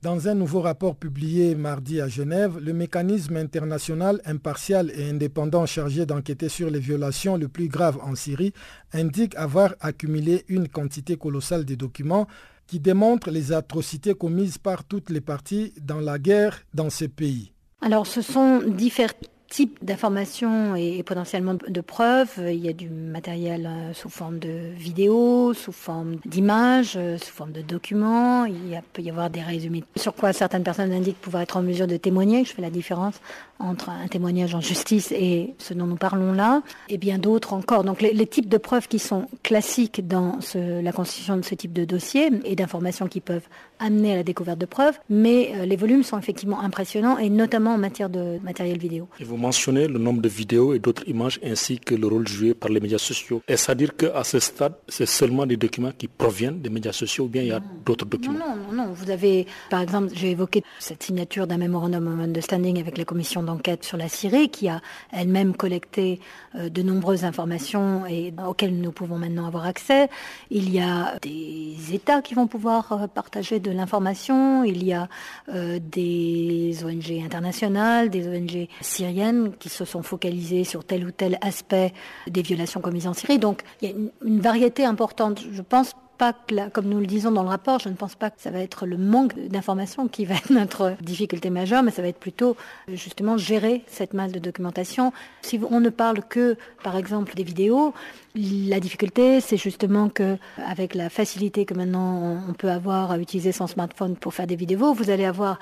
Dans un nouveau rapport publié mardi à Genève, le mécanisme international impartial et indépendant chargé d'enquêter sur les violations les plus graves en Syrie indique avoir accumulé une quantité colossale de documents qui démontrent les atrocités commises par toutes les parties dans la guerre dans ce pays. Alors ce sont différents type d'informations et, potentiellement de preuves. Il y a du matériel euh, sous forme de vidéos, sous forme d'images, euh, sous forme de documents. Il peut y avoir des résumés sur quoi certaines personnes indiquent pouvoir être en mesure de témoigner. Je fais la différence entre un témoignage en justice et ce dont nous parlons là, et bien d'autres encore. Donc les, types de preuves qui sont classiques dans la constitution de ce type de dossier et d'informations qui peuvent amener à la découverte de preuves, mais euh, les volumes sont effectivement impressionnants et notamment en matière de matériel vidéo. Mentionnez le nombre de vidéos et d'autres images ainsi que le rôle joué par les médias sociaux. Est-ce à dire qu'à ce stade, c'est seulement des documents qui proviennent des médias sociaux ou bien il y a d'autres documents? Non, non, non. Vous avez, par exemple, j'ai évoqué cette signature d'un memorandum of understanding avec la commission d'enquête sur la Syrie, qui a elle-même collecté euh, de nombreuses informations et auxquelles nous pouvons maintenant avoir accès. Il y a des États qui vont pouvoir euh, partager de l'information. Il y a euh, des ONG internationales, des ONG syriennes qui se sont focalisées sur tel ou tel aspect des violations commises en Syrie. Donc il y a une, variété importante. Je pense pas que, comme nous le disons dans le rapport, je ne pense pas que ça va être le manque d'informations qui va être notre difficulté majeure, mais ça va être plutôt justement gérer cette masse de documentation. Si on ne parle que, par exemple, des vidéos, la difficulté, c'est justement que, avec la facilité que maintenant on peut avoir à utiliser son smartphone pour faire des vidéos, vous allez avoir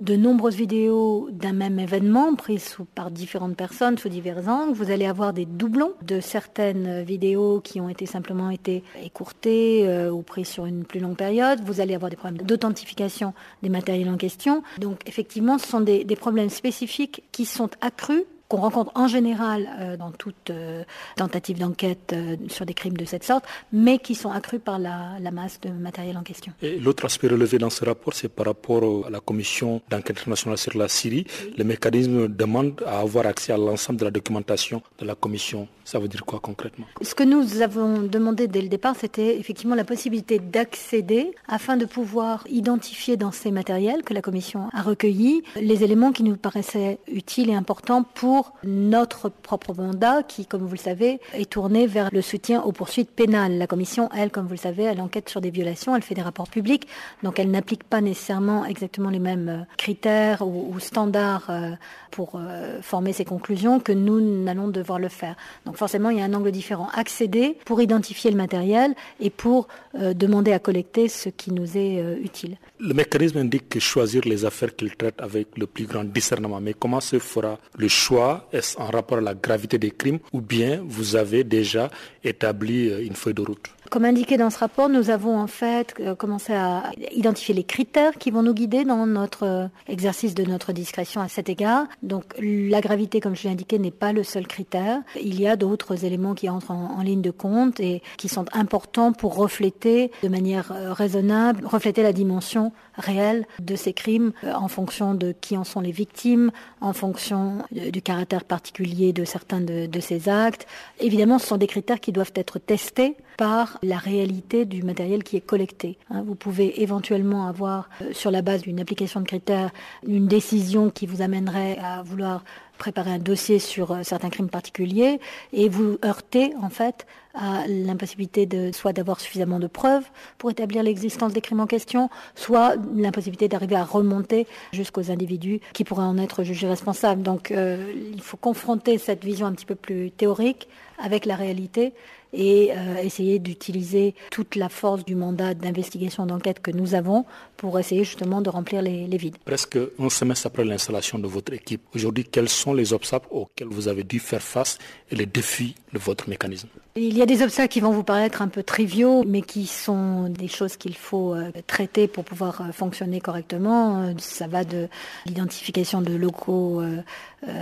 de nombreuses vidéos d'un même événement prises par différentes personnes sous divers angles. Vous allez avoir des doublons de certaines vidéos qui ont été simplement été écourtées euh, ou prises sur une plus longue période. Vous allez avoir des problèmes d'authentification des matériels en question. Donc effectivement, ce sont des problèmes spécifiques qui sont accrus qu'on rencontre en général euh, dans toute euh, tentative d'enquête euh, sur des crimes de cette sorte, mais qui sont accrus par la, masse de matériel en question. Et l'autre aspect relevé dans ce rapport, c'est par rapport à la commission d'enquête internationale sur la Syrie. Le mécanisme demande à avoir accès à l'ensemble de la documentation de la commission. Ça veut dire quoi concrètement? Ce que nous avons demandé dès le départ, c'était effectivement la possibilité d'accéder afin de pouvoir identifier dans ces matériels que la commission a recueillis les éléments qui nous paraissaient utiles et importants pour notre propre mandat qui, comme vous le savez, est tourné vers le soutien aux poursuites pénales. La commission, elle, comme vous le savez, elle enquête sur des violations, elle fait des rapports publics, donc elle n'applique pas nécessairement exactement les mêmes euh, critères ou, standards euh, pour euh, former ses conclusions que nous n'allons devoir le faire. Forcément, il y a un angle différent. Accéder pour identifier le matériel et pour demander à collecter ce qui nous est utile. Le mécanisme indique que choisir les affaires qu'il traite avec le plus grand discernement. Mais comment se fera le choix? Est-ce en rapport à la gravité des crimes ou bien vous avez déjà établi euh, une feuille de route? Comme indiqué dans ce rapport, nous avons en fait euh, commencé à identifier les critères qui vont nous guider dans notre euh, exercice de notre discrétion à cet égard. Donc la gravité, comme je l'ai indiqué, n'est pas le seul critère. Il y a d'autres éléments qui entrent en, ligne de compte et qui sont importants pour refléter de manière euh, raisonnable, refléter la dimension réelle de ces crimes en fonction de qui en sont les victimes, en fonction du caractère particulier de certains de, de ces actes. Évidemment, ce sont des critères qui doivent être testés par la réalité du matériel qui est collecté. Hein. vous pouvez éventuellement avoir, euh, sur la base d'une application de critères, une décision qui vous amènerait à vouloir préparer un dossier sur euh, certains crimes particuliers et vous heurter en fait à l'impossibilité de soit d'avoir suffisamment de preuves pour établir l'existence des crimes en question, soit l'impossibilité d'arriver à remonter jusqu'aux individus qui pourraient en être jugés responsables. Donc euh, il faut confronter cette vision un petit peu plus théorique avec la réalité et euh, essayer d'utiliser toute la force du mandat d'investigation d'enquête que nous avons pour essayer justement de remplir les, les vides. Presque un semestre après l'installation de votre équipe, aujourd'hui, quels sont les obstacles auxquels vous avez dû faire face et les défis de votre mécanisme? Il y a des obstacles qui vont vous paraître un peu triviaux, mais qui sont des choses qu'il faut euh, traiter pour pouvoir euh, fonctionner correctement. Ça va de l'identification de locaux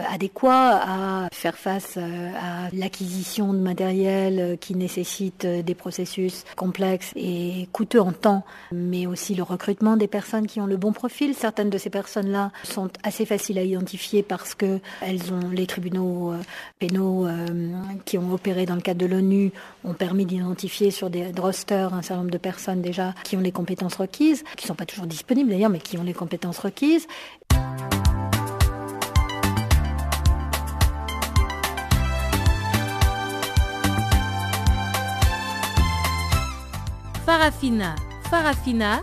adéquats à faire face à l'acquisition de matériel qui nécessite euh, des processus complexes et coûteux en temps, mais aussi le recrutement des personnes qui ont le bon profil. Certaines de ces personnes-là sont assez faciles à identifier parce que ont les tribunaux euh, pénaux euh, qui ont opéré dans le cadre de l'ONU ont permis d'identifier sur des rosters un certain nombre de personnes déjà qui ont les compétences requises, qui ne sont pas toujours disponibles d'ailleurs, mais qui ont les compétences requises. Farafina. Farafina.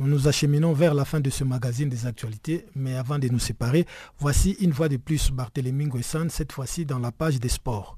Nous nous acheminons vers la fin de ce magazine des actualités, mais avant de nous séparer, voici une fois de plus Barthélémy Nguessan, cette fois-ci dans la page des sports.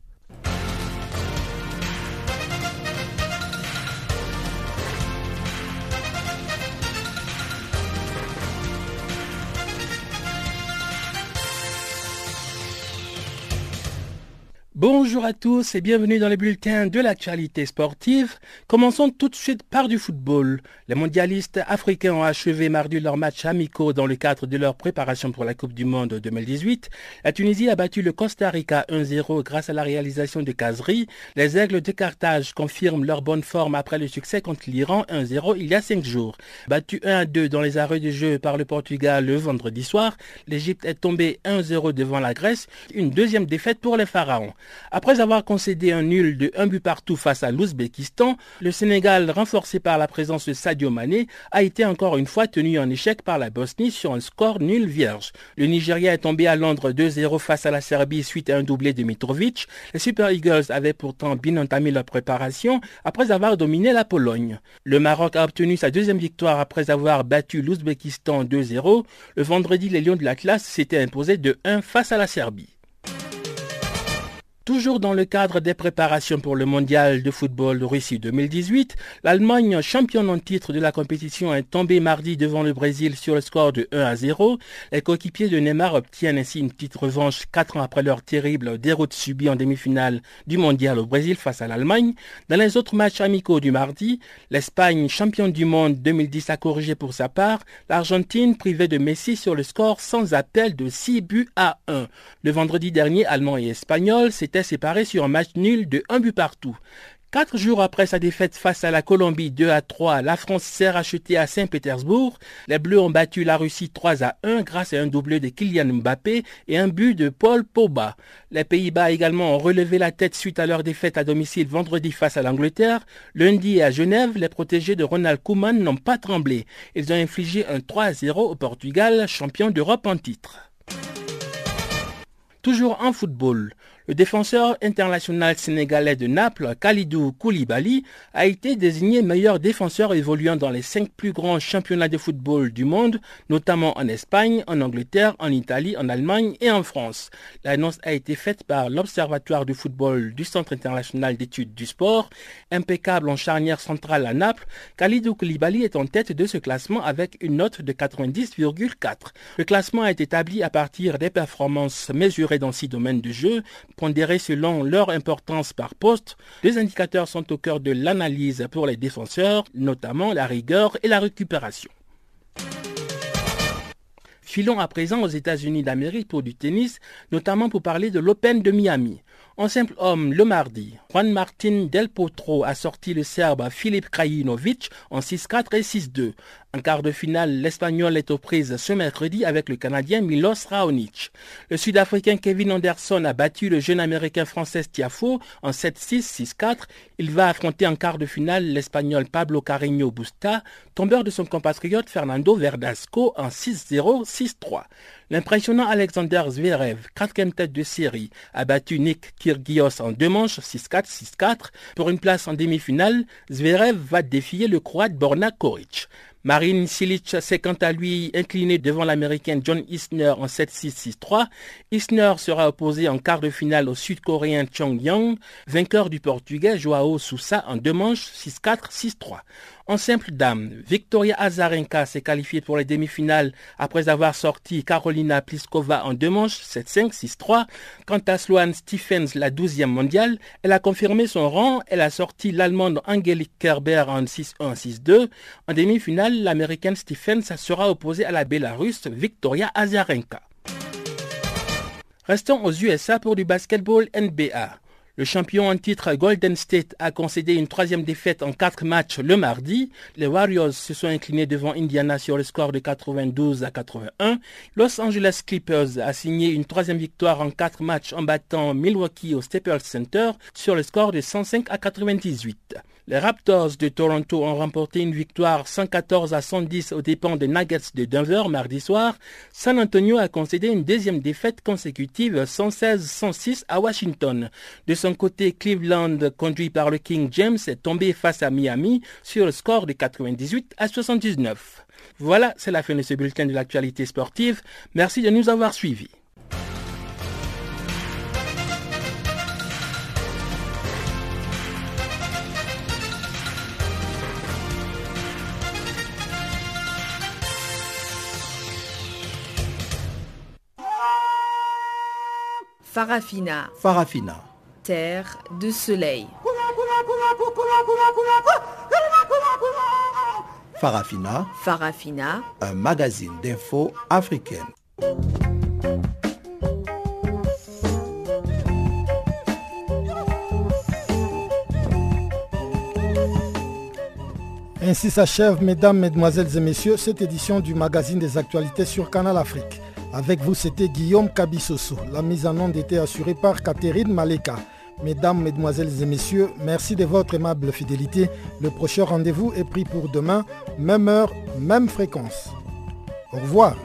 Bonjour à tous et bienvenue dans le bulletin de l'actualité sportive. Commençons tout de suite par du football. Les mondialistes africains ont achevé mardi leurs matchs amicaux dans le cadre de leur préparation pour la Coupe du Monde 2018. La Tunisie a battu le Costa Rica 1-0 grâce à la réalisation de Kazri. Les Aigles de Carthage confirment leur bonne forme après le succès contre l'Iran 1-0 il y a cinq jours. Battu 1-2 dans les arrêts de jeu par le Portugal le vendredi soir, l'Égypte est tombée 1-0 devant la Grèce. Une deuxième défaite pour les Pharaons. Après avoir concédé un nul de un but partout face à l'Ouzbékistan, le Sénégal, renforcé par la présence de Sadio Mané, a été encore une fois tenu en échec par la Bosnie sur un score nul vierge. Le Nigeria est tombé à Londres 2-0 face à la Serbie suite à un doublé de Mitrovic. Les Super Eagles avaient pourtant bien entamé leur préparation après avoir dominé la Pologne. Le Maroc a obtenu sa deuxième victoire après avoir battu l'Ouzbékistan 2-0. Le vendredi, les Lions de la classe s'étaient imposés de 1 face à la Serbie. Toujours dans le cadre des préparations pour le mondial de football de Russie 2018, l'Allemagne, championne en titre de la compétition, est tombée mardi devant le Brésil sur le score de 1 à 0. Les coéquipiers de Neymar obtiennent ainsi une petite revanche quatre ans après leur terrible déroute subie en demi-finale du mondial au Brésil face à l'Allemagne. Dans les autres matchs amicaux du mardi, l'Espagne, championne du monde 2010, a corrigé pour sa part. L'Argentine privée de Messi sur le score sans appel de 6 buts à 1. Le vendredi dernier, Allemands et Espagnols s'étaient séparé sur un match nul de un but partout. Quatre jours après sa défaite face à la Colombie 2 à 3, la France s'est rachetée à Saint-Pétersbourg. Les Bleus ont battu la Russie 3 à 1 grâce à un doublé de Kylian Mbappé et un but de Paul Pogba. Les Pays-Bas également ont relevé la tête suite à leur défaite à domicile vendredi face à l'Angleterre. Lundi à Genève, les protégés de Ronald Koeman n'ont pas tremblé. Ils ont infligé un 3 à 0 au Portugal, champion d'Europe en titre. Toujours en football, le défenseur international sénégalais de Naples, Khalidou Koulibaly, a été désigné meilleur défenseur évoluant dans les cinq plus grands championnats de football du monde, notamment en Espagne, en Angleterre, en Italie, en Allemagne et en France. L'annonce a été faite par l'Observatoire du football du Centre international d'études du sport. Impeccable en charnière centrale à Naples, Khalidou Koulibaly est en tête de ce classement avec une note de 90,4. Le classement est établi à partir des performances mesurées dans six domaines de jeu, pondérés selon leur importance par poste. Les indicateurs sont au cœur de l'analyse pour les défenseurs, notamment la rigueur et la récupération. Filons à présent aux États-Unis d'Amérique pour du tennis, notamment pour parler de l'Open de Miami. En simple homme, le mardi, Juan Martin Del Potro a sorti le Serbe Filip Krajinovic en 6-4 et 6-2. En quart de finale, l'Espagnol est aux prises ce mercredi avec le Canadien Milos Raonic. Le Sud-Africain Kevin Anderson a battu le jeune Américain français Tiafo en 7-6, 6-4. Il va affronter en quart de finale l'Espagnol Pablo Carreño Busta, tombeur de son compatriote Fernando Verdasco en 6-0, 6-3. L'impressionnant Alexander Zverev, quatrième tête de série, a battu Nick Kyrgios en deux manches 6-4, 6-4. Pour une place en demi-finale, Zverev va défier le Croate Borna Koric. Marine Silic s'est quant à lui incliné devant l'américain John Isner en 7-6-6-3. Isner sera opposé en quart de finale au sud-coréen Chong Yang, vainqueur du portugais Joao Sousa en deux manches 6-4, 6-3. En simple dame, Victoria Azarenka s'est qualifiée pour les demi-finales après avoir sorti Carolina Pliskova en deux manches 7-5, 6-3. Quant à Sloane Stephens, la 12e mondiale, elle a confirmé son rang. Elle a sorti l'Allemande Angelique Kerber en 6-1, 6-2. En demi-finale, l'Américaine Stephens sera opposée à la Bélarusse Victoria Azarenka. Restons aux USA pour du basketball NBA. Le champion en titre Golden State a concédé une troisième défaite en quatre matchs le mardi. Les Warriors se sont inclinés devant Indiana sur le score de 92 à 81. Los Angeles Clippers a signé une troisième victoire en quatre matchs en battant Milwaukee au Staples Center sur le score de 105 à 98. Les Raptors de Toronto ont remporté une victoire 114 à 110 aux dépens des Nuggets de Denver mardi soir. San Antonio a concédé une deuxième défaite consécutive 116-106 à Washington. De son côté, Cleveland, conduit par le King James, est tombé face à Miami sur le score de 98 à 79. Voilà, c'est la fin de ce bulletin de l'actualité sportive. Merci de nous avoir suivis. Farafina. Farafina. terre de soleil. Farafina. Farafina. Un magazine d'infos africaine. Ainsi s'achève, mesdames, mesdemoiselles et messieurs, cette édition du magazine des actualités sur Canal Afrique. Avec vous, c'était Guillaume Kabissoso. La mise en onde était assurée par Catherine Maleka. Mesdames, Mesdemoiselles et Messieurs, merci de votre aimable fidélité. Le prochain rendez-vous est pris pour demain, même heure, même fréquence. Au revoir.